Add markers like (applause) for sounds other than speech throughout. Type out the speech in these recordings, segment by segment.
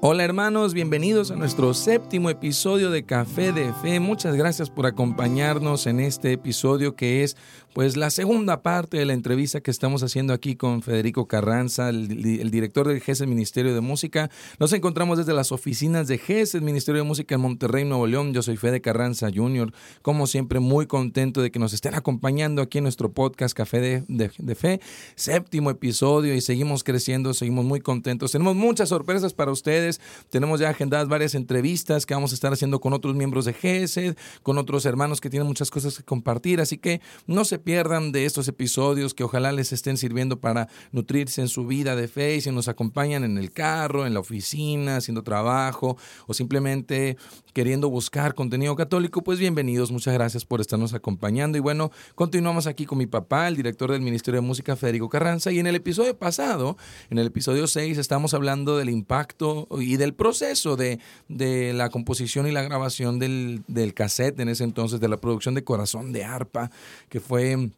Hola hermanos, bienvenidos a nuestro séptimo episodio de Café de Fe. Muchas gracias por acompañarnos en este episodio que es pues la segunda parte de la entrevista que estamos haciendo aquí con Federico Carranza, el, director del GESED Ministerio de Música. Nos encontramos desde las oficinas de GESED Ministerio de Música en Monterrey, Nuevo León. Yo soy Fede Carranza Jr. Como siempre, muy contento de que nos estén acompañando aquí en nuestro podcast Café de, de Fe. Séptimo episodio y seguimos creciendo, seguimos muy contentos. Tenemos muchas sorpresas para ustedes tenemos ya agendadas varias entrevistas que vamos a estar haciendo con otros miembros de GESED, con otros hermanos que tienen muchas cosas que compartir. Así que no se pierdan de estos episodios que ojalá les estén sirviendo para nutrirse en su vida de fe y si nos acompañan en el carro, en la oficina, haciendo trabajo o simplemente queriendo buscar contenido católico, pues bienvenidos. Muchas gracias por estarnos acompañando. Y bueno, continuamos aquí con mi papá, el director del Ministerio de Música, Federico Carranza. Y en el episodio pasado, en el episodio 6, estamos hablando del impacto y del proceso de, la composición y la grabación del, del cassette en ese entonces, de la producción de Corazón de Arpa, que fue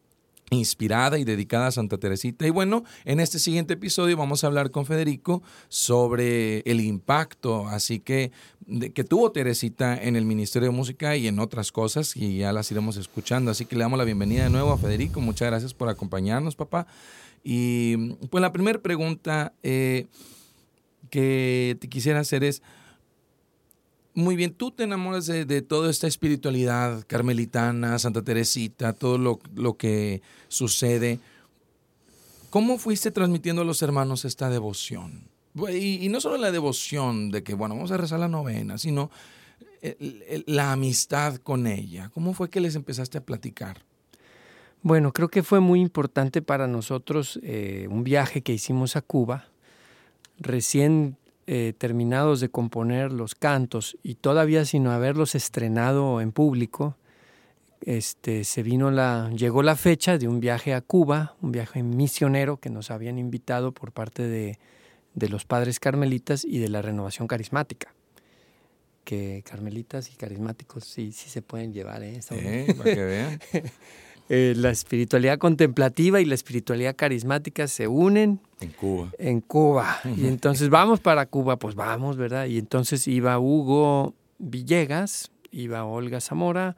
inspirada y dedicada a Santa Teresita. Y bueno, en este siguiente episodio vamos a hablar con Federico sobre el impacto, así que que tuvo Teresita en el Ministerio de Música y en otras cosas y ya las iremos escuchando. Así que le damos la bienvenida de nuevo a Federico. Muchas gracias por acompañarnos, papá. Y pues la primera pregunta eh, que te quisiera hacer es, muy bien, tú te enamoras de, toda esta espiritualidad carmelitana, Santa Teresita, todo lo, que sucede. ¿Cómo fuiste transmitiendo a los hermanos esta devoción? Y, no solo la devoción de que, bueno, vamos a rezar la novena, sino la amistad con ella. ¿Cómo fue que les empezaste a platicar? Bueno, creo que fue muy importante para nosotros eh, un viaje que hicimos a Cuba recién eh, terminados de componer los cantos y todavía sin haberlos estrenado en público, este, se vino la, llegó la fecha de un viaje a Cuba, un viaje misionero que nos habían invitado por parte de, de los padres carmelitas y de la renovación carismática. Que carmelitas y carismáticos sí, sí se pueden llevar, ¿eh? para que vean. (laughs) Eh, la espiritualidad contemplativa y la espiritualidad carismática se unen. En Cuba. En Cuba. Y entonces vamos para Cuba, pues vamos, ¿verdad? Y entonces iba Hugo Villegas, iba Olga Zamora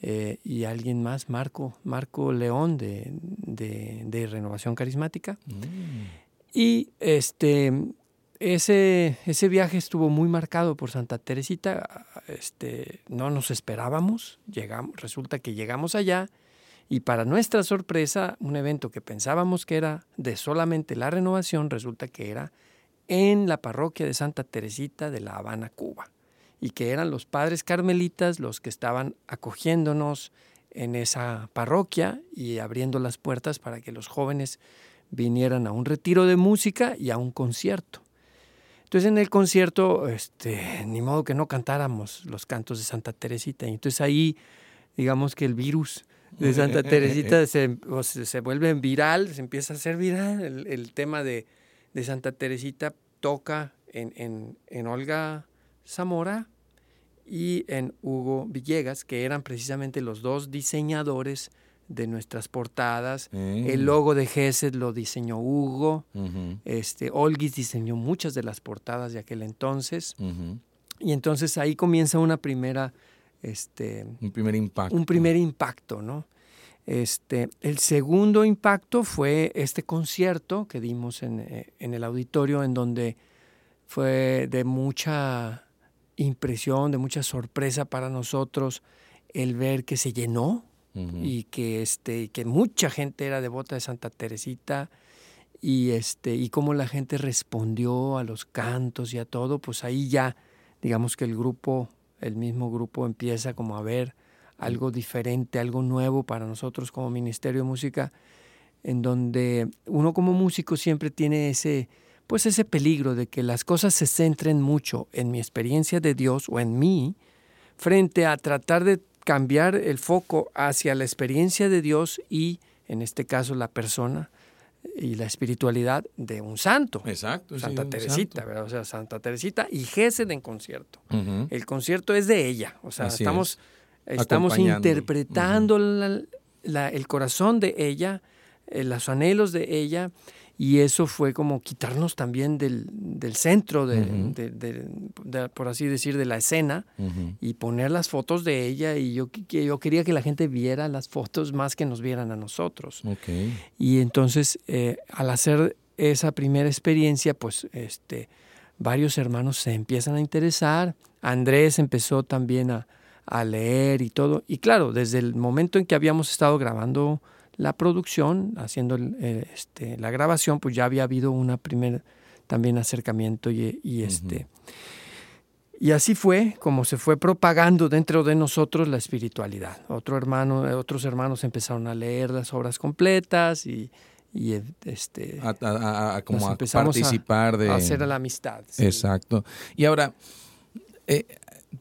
eh, y alguien más, Marco, Marco León de, de, Renovación Carismática. Mm. Y este, ese, ese viaje estuvo muy marcado por Santa Teresita. Este, no nos esperábamos. Llegamos, resulta que llegamos allá y para nuestra sorpresa, un evento que pensábamos que era de solamente la renovación, resulta que era en la parroquia de Santa Teresita de La Habana, Cuba, y que eran los padres carmelitas los que estaban acogiéndonos en esa parroquia y abriendo las puertas para que los jóvenes vinieran a un retiro de música y a un concierto. Entonces en el concierto, este, ni modo que no cantáramos los cantos de Santa Teresita. Y entonces ahí, digamos que el virus de Santa (laughs) Teresita se, se, vuelve viral, se empieza a hacer viral. El, tema de, Santa Teresita toca en, en, Olga Zamora y en Hugo Villegas, que eran precisamente los dos diseñadores de nuestras portadas. El logo de Gesed lo diseñó Hugo. este, Olgis diseñó muchas de las portadas de aquel entonces. Y entonces ahí comienza una primera este, un primer impacto. Un primer impacto, ¿no? Este, el segundo impacto fue este concierto que dimos en, eh, el auditorio, en donde fue de mucha impresión, de mucha sorpresa para nosotros el ver que se llenó y que, este, que mucha gente era devota de Santa Teresita y, este, y cómo la gente respondió a los cantos y a todo, pues ahí ya, digamos que el grupo el mismo grupo empieza como a ver algo diferente, algo nuevo para nosotros como Ministerio de Música, en donde uno como músico siempre tiene ese, pues ese peligro de que las cosas se centren mucho en mi experiencia de Dios o en mí, frente a tratar de cambiar el foco hacia la experiencia de Dios y, en este caso, la persona, y la espiritualidad de un santo. Exacto. Santa Teresita, ¿verdad? O sea, Santa Teresita y Gesed en concierto. El concierto es de ella. O sea, estamos, estamos interpretando el corazón de ella, eh, los anhelos de ella y eso fue como quitarnos también del, del centro, de, por así decir, de la escena y poner las fotos de ella y yo, yo quería que la gente viera las fotos más que nos vieran a nosotros. Y entonces eh, al hacer esa primera experiencia, pues este, varios hermanos se empiezan a interesar, Andrés empezó también a, a leer y todo, y claro, desde el momento en que habíamos estado grabando la producción, haciendo eh, este, la grabación, pues ya había habido una primer también acercamiento y, este y así fue como se fue propagando dentro de nosotros la espiritualidad. Otro hermano, eh, otros hermanos empezaron a leer las obras completas y, y este a, como a participar de hacer la amistad. Exacto. Y ahora, eh,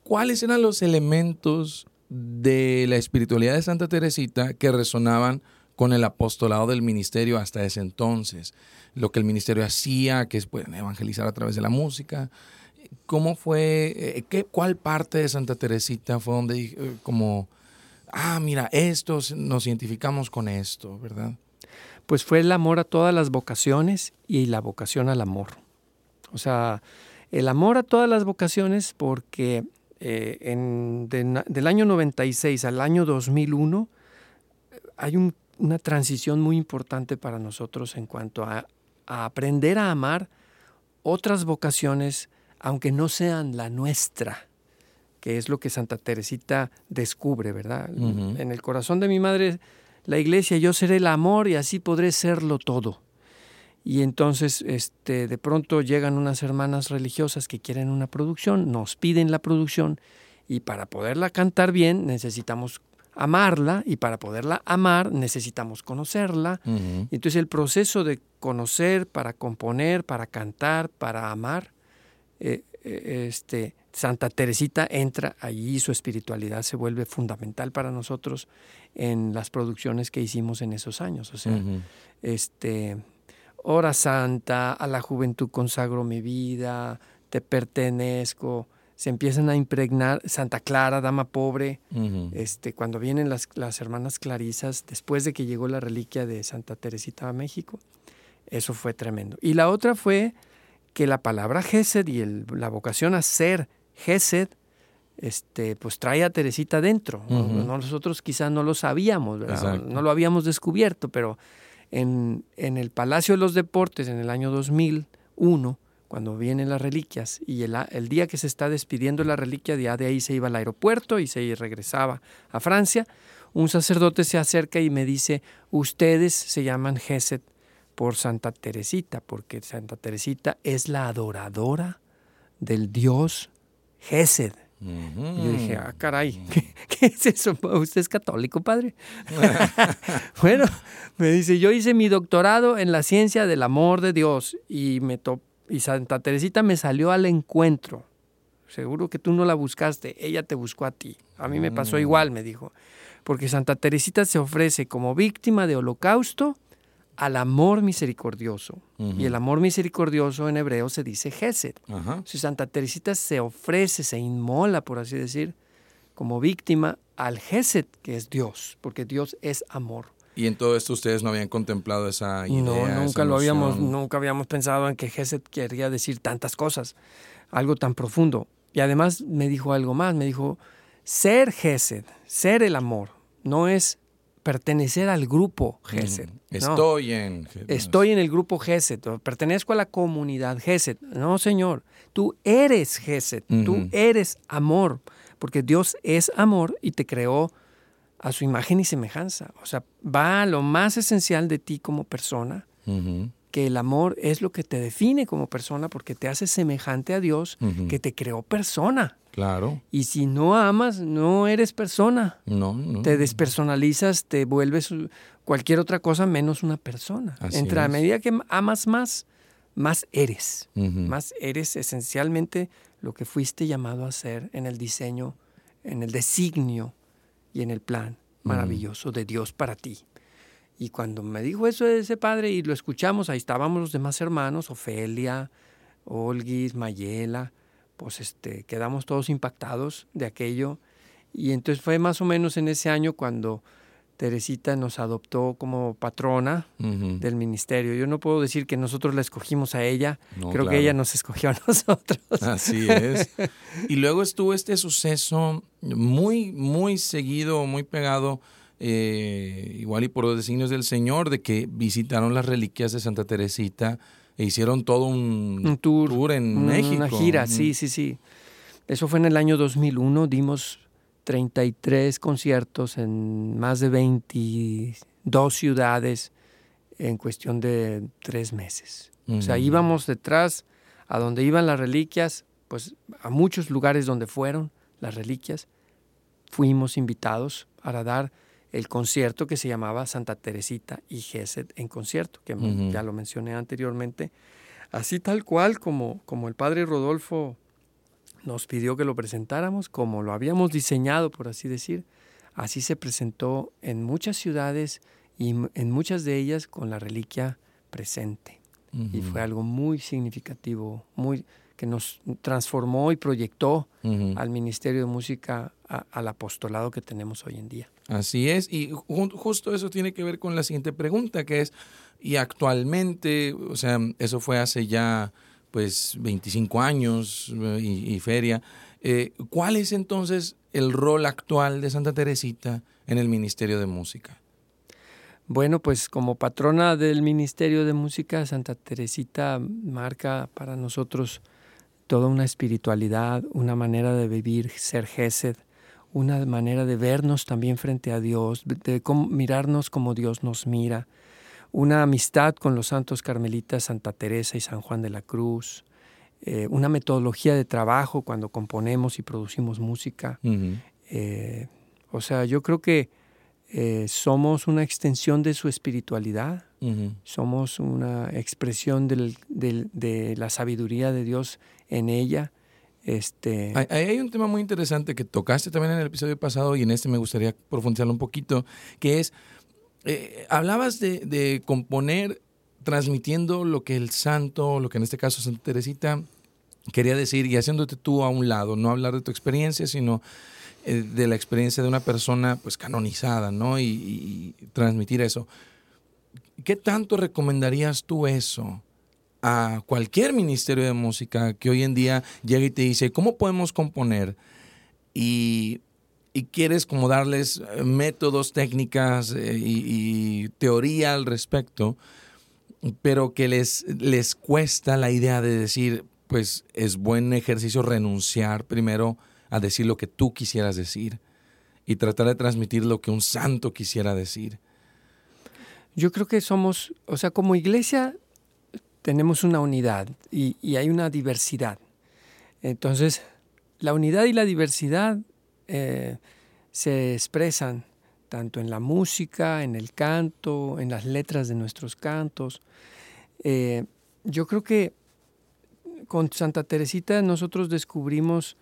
¿cuáles eran los elementos de la espiritualidad de Santa Teresita que resonaban con el apostolado del ministerio hasta ese entonces. Lo que el ministerio hacía, que es pueden evangelizar a través de la música. ¿Cómo fue, eh, qué, cuál parte de Santa Teresita fue donde eh, como, ah, mira, estos nos identificamos con esto, ¿verdad? Pues fue el amor a todas las vocaciones y la vocación al amor. O sea, el amor a todas las vocaciones porque eh, en, del año 96 al año 2001 hay un una transición muy importante para nosotros en cuanto a, aprender a amar otras vocaciones, aunque no sean la nuestra, que es lo que Santa Teresita descubre, ¿verdad? En el corazón de mi madre, la iglesia, yo seré el amor y así podré serlo todo. Y entonces, este, de pronto llegan unas hermanas religiosas que quieren una producción, nos piden la producción y para poderla cantar bien necesitamos amarla y para poderla amar necesitamos conocerla. Entonces el proceso de conocer para componer, para cantar, para amar, eh, eh, este, Santa Teresita entra allí, su espiritualidad se vuelve fundamental para nosotros en las producciones que hicimos en esos años. O sea, este, Hora Santa, a la juventud consagro mi vida, te pertenezco, se empiezan a impregnar Santa Clara, Dama Pobre, este, cuando vienen las, las, hermanas Clarisas, después de que llegó la reliquia de Santa Teresita a México, eso fue tremendo. Y la otra fue que la palabra Gesed y el, la vocación a ser Gesed, este, pues trae a Teresita dentro. Nosotros quizás no lo sabíamos, no lo habíamos descubierto, pero en, en el Palacio de los Deportes en el año 2001, cuando vienen las reliquias y el, el, día que se está despidiendo la reliquia, ya de ahí se iba al aeropuerto y se regresaba a Francia, un sacerdote se acerca y me dice, ustedes se llaman Geset por Santa Teresita, porque Santa Teresita es la adoradora del Dios Gesed. Y yo dije, ah, caray, ¿qué, es eso? ¿Usted es católico, padre? (laughs) bueno, me dice, yo hice mi doctorado en la ciencia del amor de Dios y me, topé y Santa Teresita me salió al encuentro. Seguro que tú no la buscaste, ella te buscó a ti. A mí me pasó mm. igual, me dijo. Porque Santa Teresita se ofrece como víctima de holocausto al amor misericordioso. Y el amor misericordioso en hebreo se dice Gesed. Si Santa Teresita se ofrece, se inmola, por así decir, como víctima al Gesed, que es Dios, porque Dios es amor. Y en todo esto ustedes no habían contemplado esa idea. No, nunca lo habíamos, nunca habíamos pensado en que Gesed quería decir tantas cosas, algo tan profundo. Y además me dijo algo más, me dijo, ser Gesed, ser el amor, no es pertenecer al grupo Gesed. estoy en Estoy en el grupo Gesed, pertenezco a la comunidad Gesed. No, Señor, tú eres Gesed, tú eres amor, porque Dios es amor y te creó a su imagen y semejanza. O sea, va a lo más esencial de ti como persona, que el amor es lo que te define como persona porque te hace semejante a Dios, que te creó persona. Claro. Y si no amas, no eres persona. No, no. Te despersonalizas, te vuelves cualquier otra cosa menos una persona. Entre a medida que amas más, más eres. Más eres esencialmente lo que fuiste llamado a ser en el diseño, en el designio y en el plan maravilloso de Dios para ti. Y cuando me dijo eso ese padre y lo escuchamos, ahí estábamos los demás hermanos, Ofelia, Olguis, Mayela, pues este, quedamos todos impactados de aquello. Y entonces fue más o menos en ese año cuando Teresita nos adoptó como patrona del ministerio. Yo no puedo decir que nosotros la escogimos a ella, creo que ella nos escogió a (laughs) nosotros. Así es. y luego estuvo este suceso muy, muy seguido, muy pegado, eh, igual y por los designios del Señor, de que visitaron las reliquias de Santa Teresita e hicieron todo un, tour, en México. Una gira, sí, sí, sí. Eso fue en el año 2001, dimos 33 conciertos en más de 22 ciudades en cuestión de tres meses. O sea, íbamos detrás a donde iban las reliquias, pues a muchos lugares donde fueron las reliquias, fuimos invitados para dar el concierto que se llamaba Santa Teresita y Gesed en concierto, que ya lo mencioné anteriormente, así tal cual como, como el padre Rodolfo nos pidió que lo presentáramos como lo habíamos diseñado, por así decir. Así se presentó en muchas ciudades y en muchas de ellas con la reliquia presente. Y fue algo muy significativo, muy que nos transformó y proyectó al Ministerio de Música al apostolado que tenemos hoy en día. Así es, y justo eso tiene que ver con la siguiente pregunta, que es, y actualmente, o sea, eso fue hace ya pues 25 años eh, y, feria. Eh, ¿Cuál es entonces el rol actual de Santa Teresita en el Ministerio de Música? Bueno, pues como patrona del Ministerio de Música, Santa Teresita marca para nosotros toda una espiritualidad, una manera de vivir, ser Gesed, una manera de vernos también frente a Dios, de mirarnos como Dios nos mira, una amistad con los santos carmelitas Santa Teresa y San Juan de la Cruz, eh, una metodología de trabajo cuando componemos y producimos música. Eh, o sea, yo creo que eh, somos una extensión de su espiritualidad, somos una expresión de la sabiduría de Dios en ella. Este... Hay, hay, un tema muy interesante que tocaste también en el episodio pasado y en este me gustaría profundizarlo un poquito, que es eh, hablabas de, componer transmitiendo lo que el santo, lo que en este caso Santa Teresita quería decir y haciéndote tú a un lado, no hablar de tu experiencia, sino eh, de la experiencia de una persona pues canonizada, ¿no? Y, transmitir eso. ¿Qué tanto recomendarías tú eso a cualquier ministerio de música que hoy en día llegue y te dice, ¿cómo podemos componer? Y y quieres como darles eh, métodos, técnicas eh, y, teoría al respecto, pero que les, les cuesta la idea de decir, pues es buen ejercicio renunciar primero a decir lo que tú quisieras decir y tratar de transmitir lo que un santo quisiera decir. Yo creo que somos, o sea, como iglesia tenemos una unidad y, y hay una diversidad. Entonces, la unidad y la diversidad eh, se expresan tanto en la música, en el canto, en las letras de nuestros cantos. Eh, yo creo que con Santa Teresita nosotros descubrimos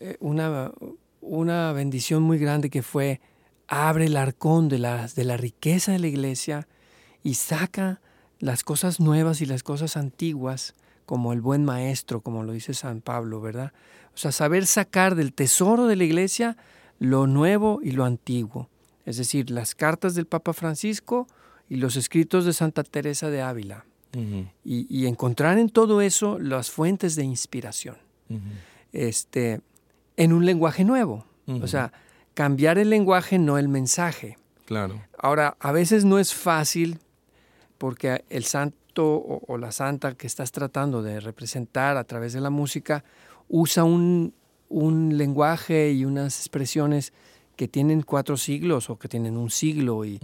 eh, una, una, bendición muy grande que fue abre el arcón de la, de la riqueza de la iglesia y saca las cosas nuevas y las cosas antiguas como el buen maestro, como lo dice San Pablo, ¿verdad? O sea, saber sacar del tesoro de la iglesia lo nuevo y lo antiguo. Es decir, las cartas del Papa Francisco y los escritos de Santa Teresa de Ávila. y, encontrar en todo eso las fuentes de inspiración. este, en un lenguaje nuevo. O sea, cambiar el lenguaje, no el mensaje. Claro. Ahora, a veces no es fácil porque el santo o la santa que estás tratando de representar a través de la música usa un, lenguaje y unas expresiones que tienen cuatro siglos o que tienen un siglo y,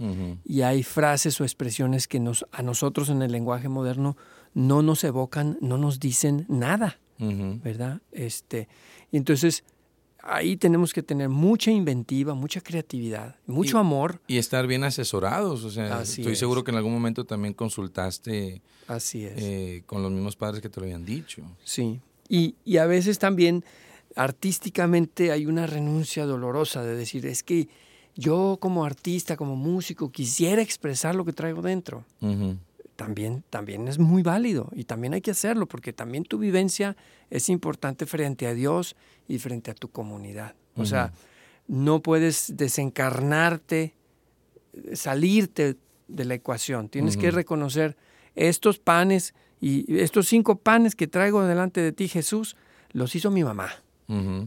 hay frases o expresiones que nos, a nosotros en el lenguaje moderno no nos evocan, no nos dicen nada, ¿verdad? Este, y entonces ahí tenemos que tener mucha inventiva, mucha creatividad, mucho amor. Y estar bien asesorados, o sea, estoy seguro que en algún momento también consultaste Así es. Eh, con los mismos padres que te lo habían dicho. Sí, y, a veces también artísticamente hay una renuncia dolorosa de decir, es que yo como artista, como músico, quisiera expresar lo que traigo dentro. también, también es muy válido y también hay que hacerlo porque también tu vivencia es importante frente a Dios y frente a tu comunidad. O sea, no puedes desencarnarte salirte de la ecuación. Tienes que reconocer estos panes y estos cinco panes que traigo delante de ti, Jesús, los hizo mi mamá.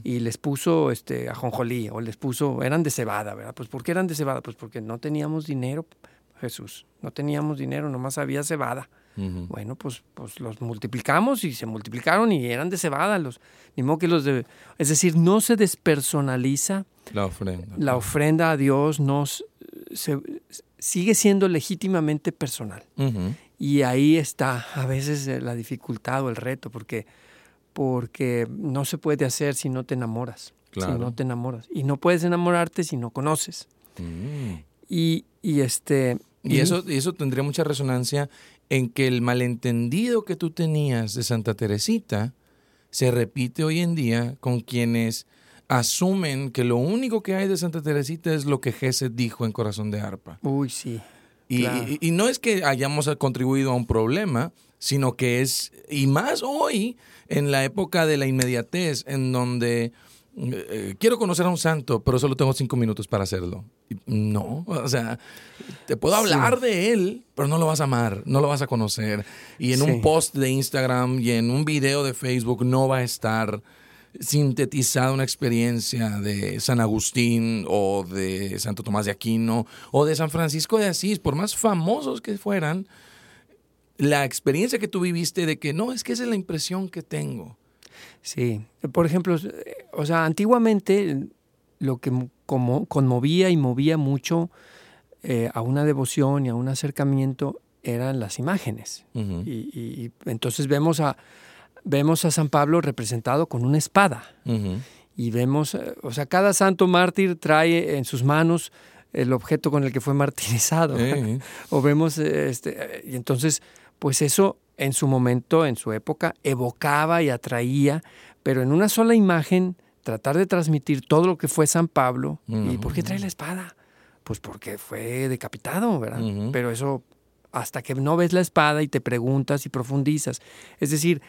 Y les puso este ajonjolí o les puso, eran de cebada, ¿verdad? Pues ¿por qué eran de cebada? Pues porque no teníamos dinero, Jesús. No teníamos dinero, nomás había cebada. Bueno, pues, pues los multiplicamos y se multiplicaron y eran de cebada. Los, ni modo que los de, es decir, no se despersonaliza la ofrenda. La ofrenda a Dios nos, sigue siendo legítimamente personal. Y ahí está a veces eh, la dificultad o el reto, porque, porque no se puede hacer si no te enamoras. Si no te enamoras. Y no puedes enamorarte si no conoces. Mm. Y, y, este... Y, eso, y eso tendría mucha resonancia en que el malentendido que tú tenías de Santa Teresita se repite hoy en día con quienes asumen que lo único que hay de Santa Teresita es lo que Gesed dijo en Corazón de Arpa. Uy, sí. Y, y, no es que hayamos contribuido a un problema, sino que es, y más hoy, en la época de la inmediatez, en donde eh, quiero conocer a un santo, pero solo tengo cinco minutos para hacerlo. No, o sea, te puedo hablar de él, pero no lo vas a amar, no lo vas a conocer. Y en un post de Instagram y en un video de Facebook no va a estar sintetizada una experiencia de San Agustín o de Santo Tomás de Aquino o de San Francisco de Asís, por más famosos que fueran, la experiencia que tú viviste de que no, es que esa es la impresión que tengo. Sí, por ejemplo, o sea, antiguamente lo que como conmovía y movía mucho eh, a una devoción y a un acercamiento eran las imágenes. y, entonces vemos a, vemos a San Pablo representado con una espada. Y vemos, eh, o sea, cada santo mártir trae en sus manos el objeto con el que fue martirizado. o vemos, este, y entonces, pues eso en su momento, en su época, evocaba y atraía, pero en una sola imagen, tratar de transmitir todo lo que fue San Pablo. ¿Y por qué trae la espada? Pues porque fue decapitado, ¿verdad? Pero eso, hasta que no ves la espada y te preguntas y profundizas. Es decir,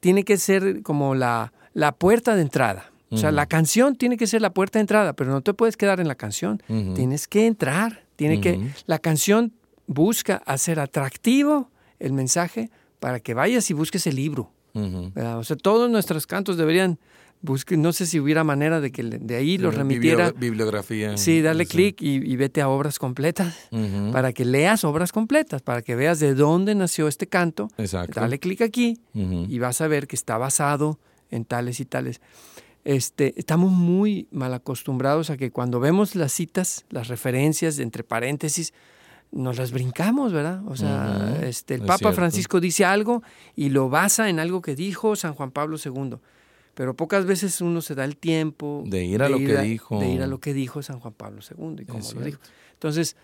tiene que ser como la, la puerta de entrada. O sea, la canción tiene que ser la puerta de entrada, pero no te puedes quedar en la canción. Tienes que entrar. Tiene que, la canción busca hacer atractivo el mensaje para que vayas y busques el libro. O sea, todos nuestros cantos deberían buscar, no sé si hubiera manera de que de ahí los remitiera. bibliografía. Sí, dale clic y, vete a obras completas para que leas obras completas, para que veas de dónde nació este canto. Exacto. Dale clic aquí y vas a ver que está basado en tales y tales. Este, estamos muy mal acostumbrados a que cuando vemos las citas, las referencias entre paréntesis, nos las brincamos, ¿verdad? O sea, este, el Papa Francisco dice algo y lo basa en algo que dijo San Juan Pablo II. Pero pocas veces uno se da el tiempo de ir a lo que dijo. De ir a lo que dijo San Juan Pablo II y cómo lo dijo. Entonces,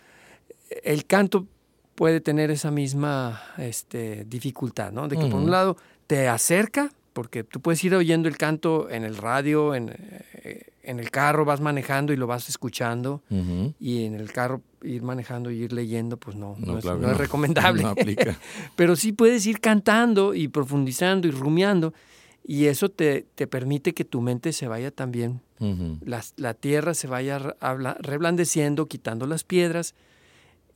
el canto puede tener esa misma este, dificultad, ¿no? De que por un lado te acerca, porque tú puedes ir oyendo el canto en el radio, en, eh, en el carro vas manejando y lo vas escuchando, y en el carro ir manejando y ir leyendo, pues no, no, es, (laughs) recomendable. aplica. (laughs) Pero sí puedes ir cantando y profundizando y rumiando, y eso te, te permite que tu mente se vaya también, la, tierra se vaya reblandeciendo, quitando las piedras,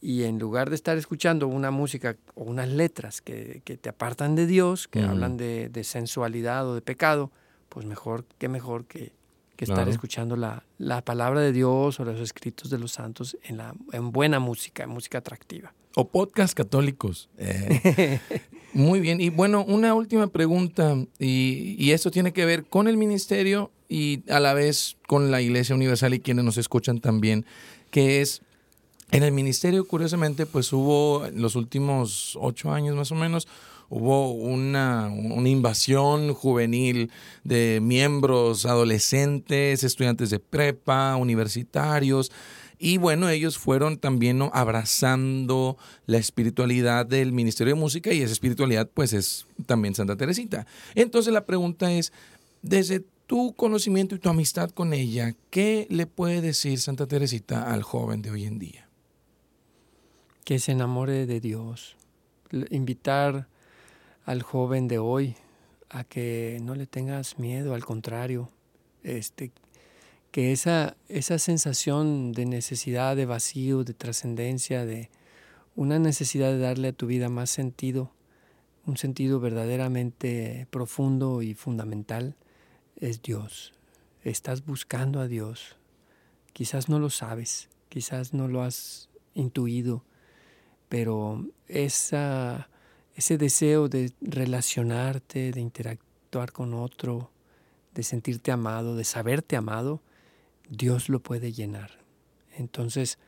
y en lugar de estar escuchando una música o unas letras que, te apartan de Dios, que hablan de, de sensualidad o de pecado, pues mejor, qué mejor que que estar escuchando la, la, palabra de Dios o los escritos de los santos en, la, en buena música, en música atractiva. O podcast católicos. Eh, (laughs) muy bien. Y bueno, una última pregunta, y, y esto tiene que ver con el ministerio y a la vez con la Iglesia Universal y quienes nos escuchan también, que es, en el ministerio, curiosamente, pues hubo en los últimos ocho años más o menos, hubo una, invasión juvenil de miembros adolescentes, estudiantes de prepa, universitarios. Y bueno, ellos fueron también abrazando la espiritualidad del Ministerio de Música y esa espiritualidad pues es también Santa Teresita. Entonces la pregunta es, desde tu conocimiento y tu amistad con ella, ¿qué le puede decir Santa Teresita al joven de hoy en día? Que se enamore de Dios, invitar al joven de hoy a que no le tengas miedo, al contrario, este, que esa, esa sensación de necesidad, de vacío, de trascendencia, de una necesidad de darle a tu vida más sentido, un sentido verdaderamente profundo y fundamental, es Dios. Estás buscando a Dios. Quizás no lo sabes, quizás no lo has intuido, pero esa, ese deseo de relacionarte, de interactuar con otro, de sentirte amado, de saberte amado, Dios lo puede llenar. Entonces,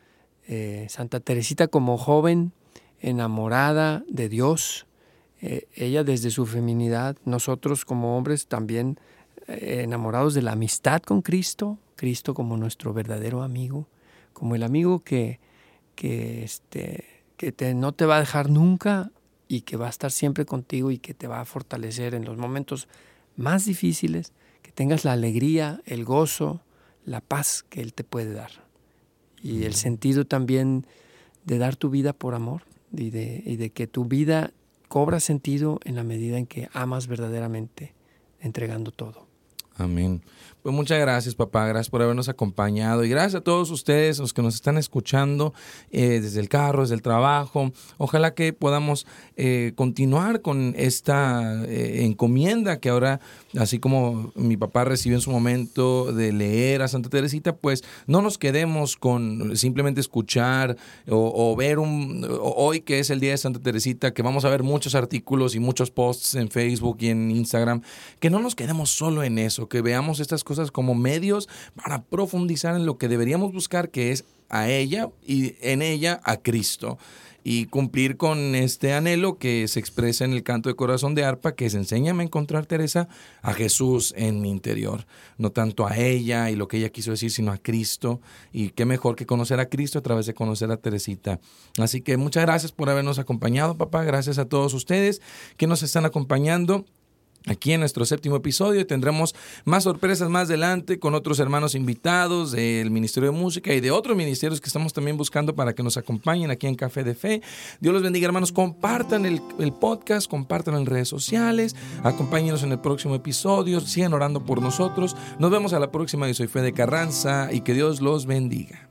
eh, Santa Teresita como joven, enamorada de Dios, eh, ella desde su feminidad, nosotros como hombres también eh, enamorados de la amistad con Cristo, Cristo como nuestro verdadero amigo, como el amigo que, que, este, que te, no te va a dejar nunca y que va a estar siempre contigo y que te va a fortalecer en los momentos más difíciles, que tengas la alegría, el gozo, la paz que Él te puede dar. Y el sentido también de dar tu vida por amor y de, y de que tu vida cobra sentido en la medida en que amas verdaderamente, entregando todo. Amén. Pues muchas gracias, papá. Gracias por habernos acompañado. Y gracias a todos ustedes, los que nos están escuchando eh, desde el carro, desde el trabajo. Ojalá que podamos eh, continuar con esta eh, encomienda que ahora, así como mi papá recibió en su momento de leer a Santa Teresita, pues no nos quedemos con simplemente escuchar o, ver un. hoy que es el día de Santa Teresita, que vamos a ver muchos artículos y muchos posts en Facebook y en Instagram, que no nos quedemos solo en eso, que veamos estas cosas como medios para profundizar en lo que deberíamos buscar, que es a ella y en ella a Cristo y cumplir con este anhelo que se expresa en el canto de corazón de arpa, que es enséñame a encontrar, Teresa, a Jesús en mi interior, no tanto a ella y lo que ella quiso decir, sino a Cristo, y qué mejor que conocer a Cristo a través de conocer a Teresita. Así que muchas gracias por habernos acompañado, papá, gracias a todos ustedes que nos están acompañando aquí en nuestro séptimo episodio. Tendremos más sorpresas más adelante con otros hermanos invitados del Ministerio de Música y de otros ministerios que estamos también buscando para que nos acompañen aquí en Café de Fe. Dios los bendiga, hermanos. Compartan el, podcast, compartan en redes sociales, acompáñenos en el próximo episodio, sigan orando por nosotros. Nos vemos a la próxima. Yo soy Fe de Carranza y que Dios los bendiga.